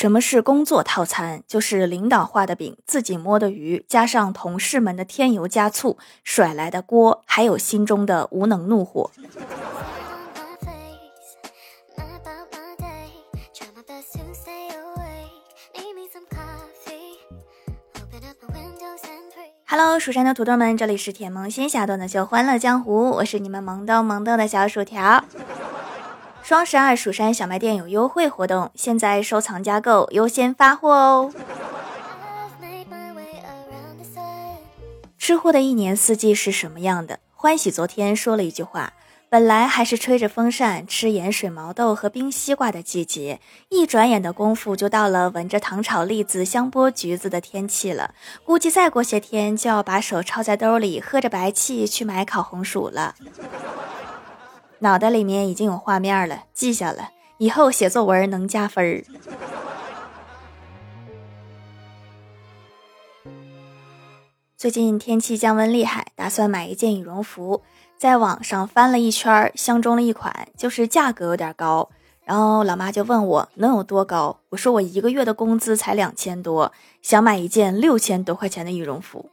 什么是工作套餐？就是领导画的饼，自己摸的鱼，加上同事们的添油加醋，甩来的锅，还有心中的无能怒火。Hello，蜀山的土豆们，这里是甜萌仙侠段子秀欢乐江湖，我是你们萌豆萌豆的小薯条。双十二蜀山小卖店有优惠活动，现在收藏加购优先发货哦。吃货的一年四季是什么样的？欢喜昨天说了一句话：本来还是吹着风扇吃盐水毛豆和冰西瓜的季节，一转眼的功夫就到了闻着糖炒栗子、香剥橘子的天气了。估计再过些天就要把手抄在兜里，喝着白气去买烤红薯了。脑袋里面已经有画面了，记下了，以后写作文能加分儿。最近天气降温厉害，打算买一件羽绒服，在网上翻了一圈，相中了一款，就是价格有点高。然后老妈就问我能有多高，我说我一个月的工资才两千多，想买一件六千多块钱的羽绒服。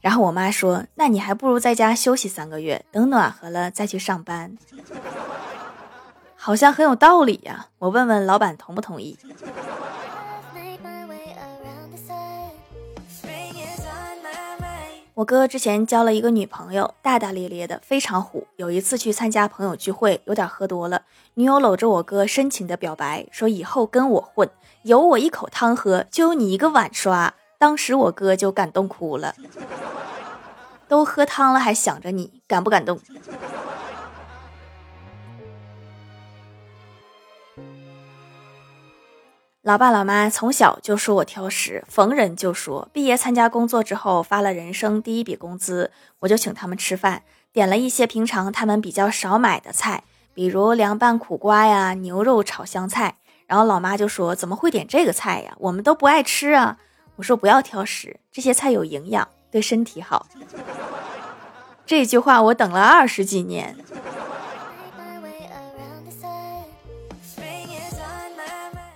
然后我妈说：“那你还不如在家休息三个月，等暖和了再去上班。”好像很有道理呀。我问问老板同不同意。我哥之前交了一个女朋友，大大咧咧的，非常虎。有一次去参加朋友聚会，有点喝多了，女友搂着我哥深情的表白，说以后跟我混，有我一口汤喝，就有你一个碗刷。当时我哥就感动哭了，都喝汤了还想着你，感不感动？老爸老妈从小就说我挑食，逢人就说。毕业参加工作之后，发了人生第一笔工资，我就请他们吃饭，点了一些平常他们比较少买的菜，比如凉拌苦瓜呀、牛肉炒香菜。然后老妈就说：“怎么会点这个菜呀？我们都不爱吃啊。”我说不要挑食，这些菜有营养，对身体好。这句话我等了二十几年。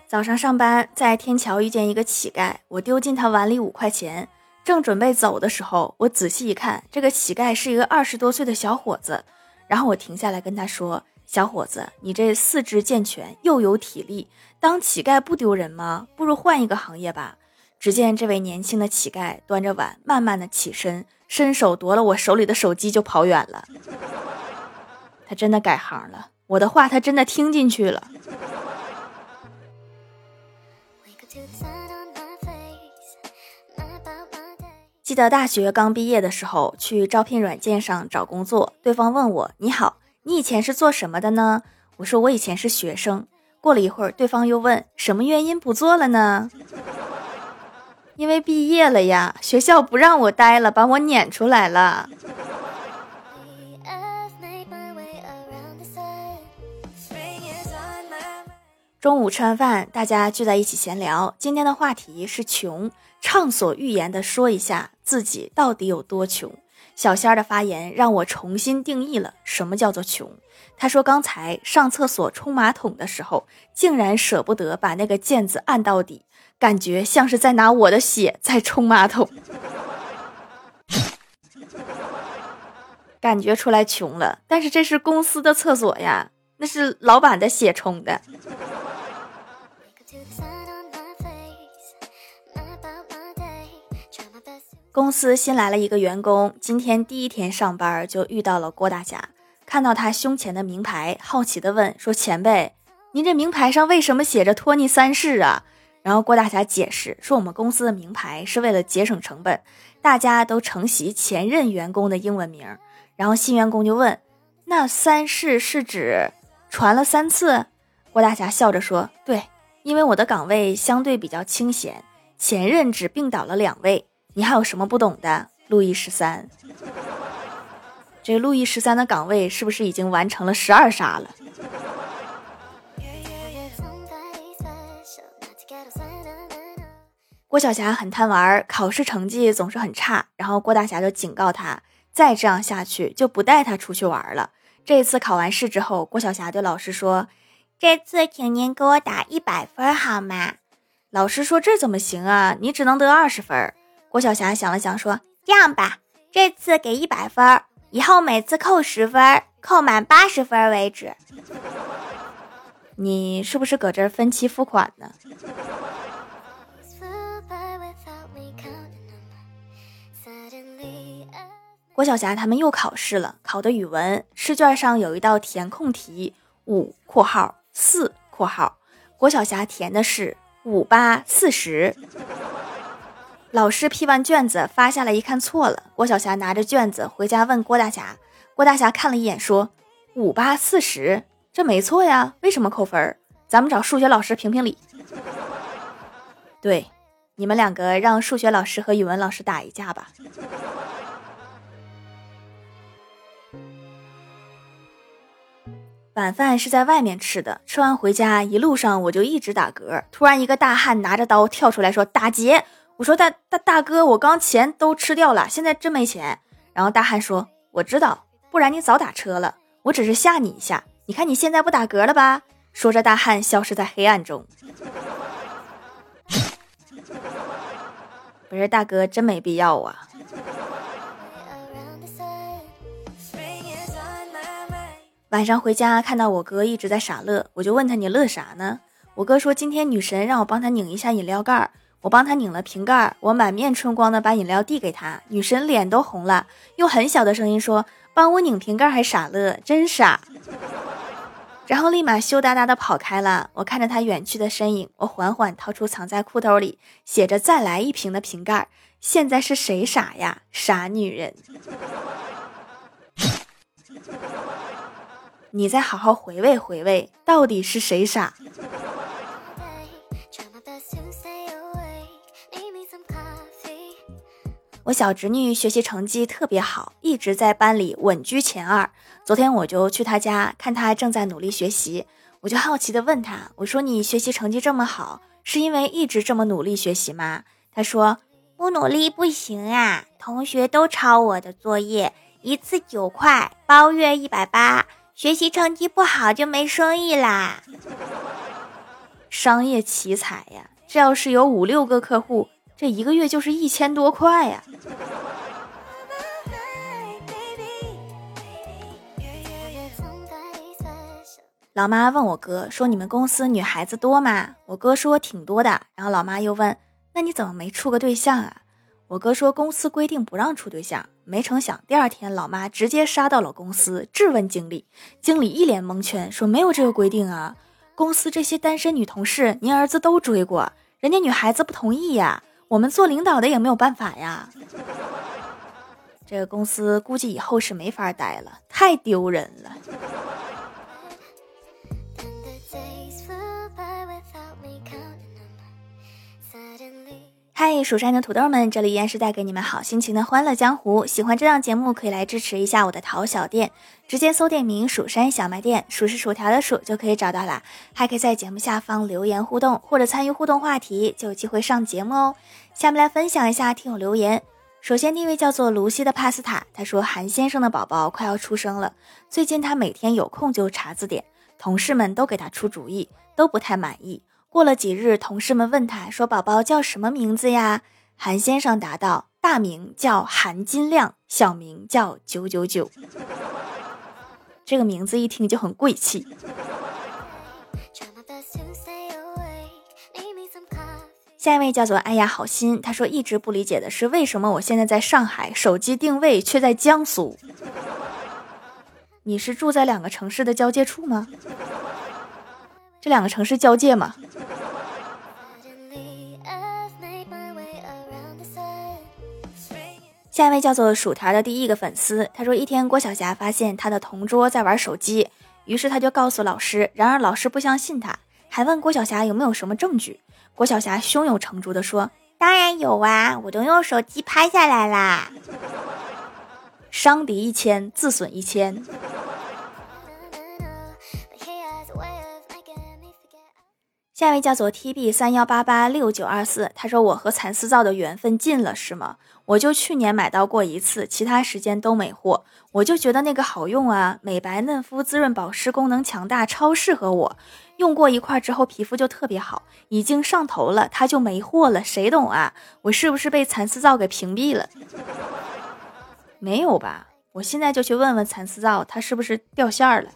早上上班，在天桥遇见一个乞丐，我丢进他碗里五块钱，正准备走的时候，我仔细一看，这个乞丐是一个二十多岁的小伙子。然后我停下来跟他说：“小伙子，你这四肢健全，又有体力，当乞丐不丢人吗？不如换一个行业吧。”只见这位年轻的乞丐端着碗，慢慢的起身，伸手夺了我手里的手机就跑远了。他真的改行了，我的话他真的听进去了。记得大学刚毕业的时候，去招聘软件上找工作，对方问我：“你好，你以前是做什么的呢？”我说：“我以前是学生。”过了一会儿，对方又问：“什么原因不做了呢？”因为毕业了呀，学校不让我待了，把我撵出来了。中午吃完饭，大家聚在一起闲聊，今天的话题是穷，畅所欲言的说一下自己到底有多穷。小仙儿的发言让我重新定义了什么叫做穷。他说刚才上厕所冲马桶的时候，竟然舍不得把那个键子按到底。感觉像是在拿我的血在冲马桶，感觉出来穷了。但是这是公司的厕所呀，那是老板的血冲的。公司新来了一个员工，今天第一天上班就遇到了郭大侠，看到他胸前的名牌，好奇的问说：“前辈，您这名牌上为什么写着托尼三世啊？”然后郭大侠解释说：“我们公司的名牌是为了节省成本，大家都承袭前任员工的英文名。”然后新员工就问：“那三世是指传了三次？”郭大侠笑着说：“对，因为我的岗位相对比较清闲，前任只病倒了两位。你还有什么不懂的？”路易十三，这路易十三的岗位是不是已经完成了十二杀了？郭晓霞很贪玩，考试成绩总是很差，然后郭大侠就警告他，再这样下去就不带他出去玩了。这次考完试之后，郭晓霞对老师说：“这次请您给我打一百分好吗？”老师说这怎么行啊？你只能得二十分。郭晓霞想了想说：“这样吧，这次给一百分，以后每次扣十分，扣满八十分为止。”你是不是搁这分期付款呢？郭晓霞他们又考试了，考的语文试卷上有一道填空题，五（括号四括号），郭晓霞填的是五八四十。老师批完卷子发下来一看错了，郭晓霞拿着卷子回家问郭大侠，郭大侠看了一眼说五八四十，这没错呀，为什么扣分？咱们找数学老师评评理。对，你们两个让数学老师和语文老师打一架吧。晚饭是在外面吃的，吃完回家一路上我就一直打嗝。突然一个大汉拿着刀跳出来说：“打劫！”我说：“大大大哥，我刚钱都吃掉了，现在真没钱。”然后大汉说：“我知道，不然你早打车了。我只是吓你一下，你看你现在不打嗝了吧？”说着，大汉消失在黑暗中。不是大哥，真没必要啊。晚上回家看到我哥一直在傻乐，我就问他你乐啥呢？我哥说今天女神让我帮他拧一下饮料盖儿，我帮他拧了瓶盖儿，我满面春光的把饮料递给他，女神脸都红了，用很小的声音说帮我拧瓶盖还傻乐，真傻。然后立马羞答答的跑开了。我看着他远去的身影，我缓缓掏出藏在裤兜里写着再来一瓶的瓶盖。现在是谁傻呀？傻女人。你再好好回味回味，到底是谁傻？我小侄女学习成绩特别好，一直在班里稳居前二。昨天我就去她家看她正在努力学习，我就好奇的问她：“我说你学习成绩这么好，是因为一直这么努力学习吗？”她说：“不努力不行啊，同学都抄我的作业，一次九块，包月一百八。”学习成绩不好就没生意啦，商业奇才呀！这要是有五六个客户，这一个月就是一千多块呀。老妈问我哥说：“你们公司女孩子多吗？”我哥说：“挺多的。”然后老妈又问：“那你怎么没处个对象啊？”我哥说公司规定不让处对象，没成想第二天老妈直接杀到了公司质问经理，经理一脸蒙圈说没有这个规定啊，公司这些单身女同事您儿子都追过，人家女孩子不同意呀，我们做领导的也没有办法呀，这个公司估计以后是没法待了，太丢人了。嗨，蜀山的土豆们，这里依然是带给你们好心情的欢乐江湖。喜欢这档节目，可以来支持一下我的淘小店，直接搜店名“蜀山小卖店”，数是薯条的数就可以找到啦。还可以在节目下方留言互动，或者参与互动话题，就有机会上节目哦。下面来分享一下听友留言。首先第一位叫做卢西的帕斯塔，他说韩先生的宝宝快要出生了，最近他每天有空就查字典，同事们都给他出主意，都不太满意。过了几日，同事们问他说：“宝宝叫什么名字呀？”韩先生答道：“大名叫韩金亮，小名叫九九九。”这个名字一听就很贵气。下一位叫做“哎呀好心”，他说一直不理解的是为什么我现在在上海，手机定位却在江苏？你是住在两个城市的交界处吗？这两个城市交界吗？下一位叫做薯条的第一个粉丝，他说一天郭晓霞发现他的同桌在玩手机，于是他就告诉老师，然而老师不相信他，还问郭晓霞有没有什么证据。郭晓霞胸有成竹的说：“当然有啊，我都用手机拍下来啦。”伤敌一千，自损一千。下一位叫做 T B 三幺八八六九二四，他说我和蚕丝皂的缘分尽了是吗？我就去年买到过一次，其他时间都没货。我就觉得那个好用啊，美白嫩肤、滋润保湿，功能强大，超适合我。用过一块之后，皮肤就特别好，已经上头了，它就没货了。谁懂啊？我是不是被蚕丝皂给屏蔽了？没有吧？我现在就去问问蚕丝皂，它是不是掉线了？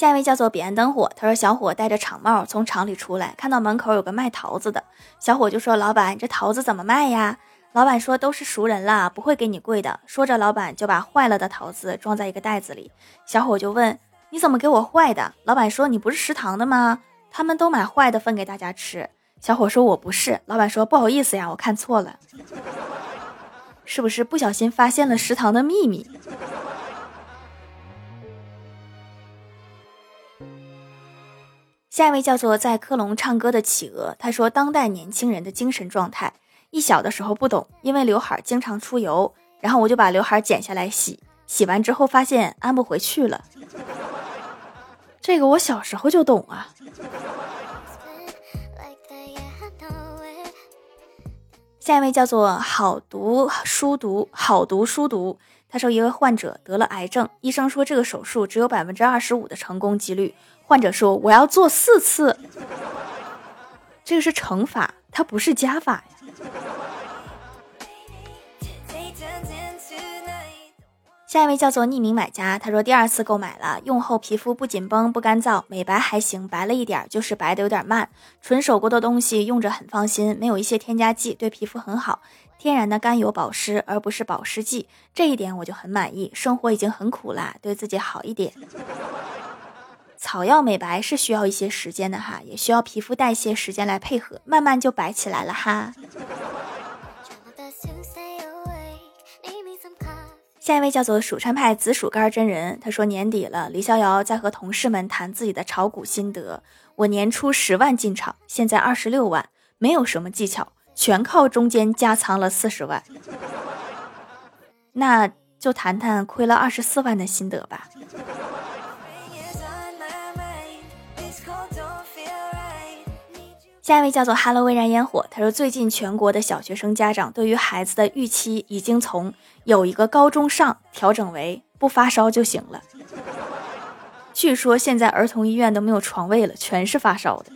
下一位叫做彼岸灯火，他说小伙戴着厂帽从厂里出来，看到门口有个卖桃子的，小伙就说：“老板，这桃子怎么卖呀？”老板说：“都是熟人了，不会给你贵的。”说着，老板就把坏了的桃子装在一个袋子里。小伙就问：“你怎么给我坏的？”老板说：“你不是食堂的吗？他们都买坏的分给大家吃。”小伙说：“我不是。”老板说：“不好意思呀，我看错了，是不是不小心发现了食堂的秘密？”下一位叫做在科隆唱歌的企鹅，他说：“当代年轻人的精神状态，一小的时候不懂，因为刘海经常出油，然后我就把刘海剪下来洗，洗完之后发现安不回去了。这个我小时候就懂啊。”下一位叫做好读书读好读书读，他说一位患者得了癌症，医生说这个手术只有百分之二十五的成功几率。患者说：“我要做四次，这个是乘法，它不是加法。”下一位叫做匿名买家，他说第二次购买了，用后皮肤不紧绷不干燥，美白还行，白了一点，就是白的有点慢。纯手工的东西用着很放心，没有一些添加剂，对皮肤很好，天然的甘油保湿，而不是保湿剂，这一点我就很满意。生活已经很苦啦，对自己好一点。草药美白是需要一些时间的哈，也需要皮肤代谢时间来配合，慢慢就白起来了哈。下一位叫做蜀山派紫薯干真人，他说年底了，李逍遥在和同事们谈自己的炒股心得。我年初十万进场，现在二十六万，没有什么技巧，全靠中间加仓了四十万。那就谈谈亏了二十四万的心得吧。下一位叫做哈喽微燃烟火”，他说：“最近全国的小学生家长对于孩子的预期已经从有一个高中上调整为不发烧就行了。据说现在儿童医院都没有床位了，全是发烧的。”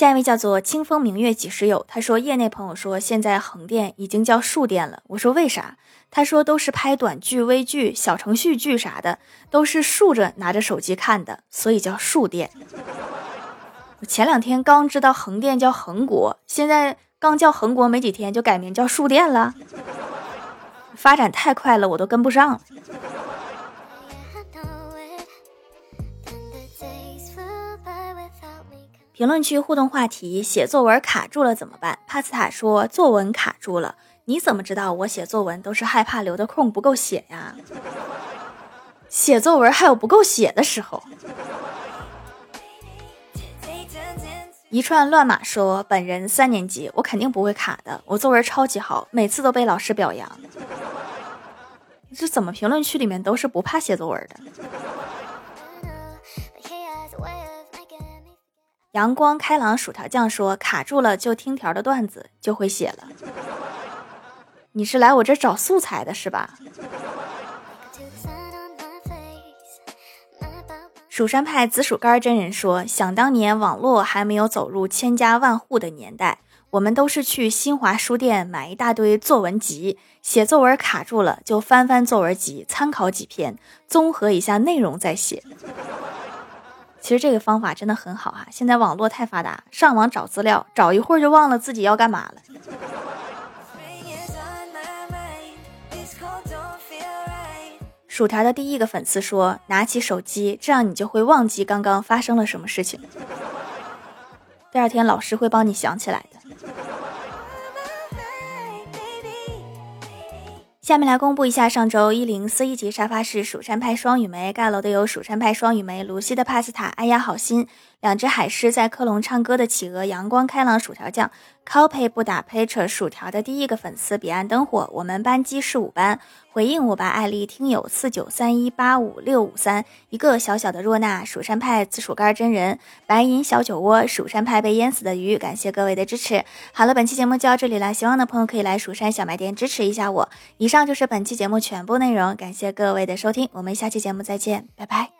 下一位叫做“清风明月几时有”，他说：“业内朋友说现在横店已经叫竖店了。”我说：“为啥？”他说都是拍短剧、微剧、小程序剧啥的，都是竖着拿着手机看的，所以叫竖店。我前两天刚知道横店叫横国，现在刚叫横国没几天就改名叫竖店了，发展太快了，我都跟不上。评论区互动话题：写作文卡住了怎么办？帕斯塔说作文卡住了。你怎么知道我写作文都是害怕留的空不够写呀？写作文还有不够写的时候。一串乱码说：“本人三年级，我肯定不会卡的，我作文超级好，每次都被老师表扬。”这怎么评论区里面都是不怕写作文的？阳光开朗薯条酱说：“卡住了就听条的段子就会写了。”你是来我这找素材的是吧？蜀山派紫薯干真人说：“想当年网络还没有走入千家万户的年代，我们都是去新华书店买一大堆作文集，写作文卡住了就翻翻作文集，参考几篇，综合一下内容再写。其实这个方法真的很好哈！现在网络太发达，上网找资料，找一会儿就忘了自己要干嘛了。”薯条的第一个粉丝说：“拿起手机，这样你就会忘记刚刚发生了什么事情。第二天老师会帮你想起来的。”下面来公布一下上周一零四一级沙发是蜀山派双雨梅盖楼的有蜀山派双雨梅、卢西的帕斯塔、哎呀好心、两只海狮在克隆唱歌的企鹅，阳光开朗薯条酱，copy 不打 picture 薯条的第一个粉丝彼岸灯火，我们班级是五班，回应我吧艾丽听友四九三一八五六五三，一个小小的若娜，蜀山派紫薯干真人，白银小酒窝，蜀山派被淹死的鱼，感谢各位的支持。好了，本期节目就到这里了，喜欢的朋友可以来蜀山小卖店支持一下我。以上就是本期节目全部内容，感谢各位的收听，我们下期节目再见，拜拜。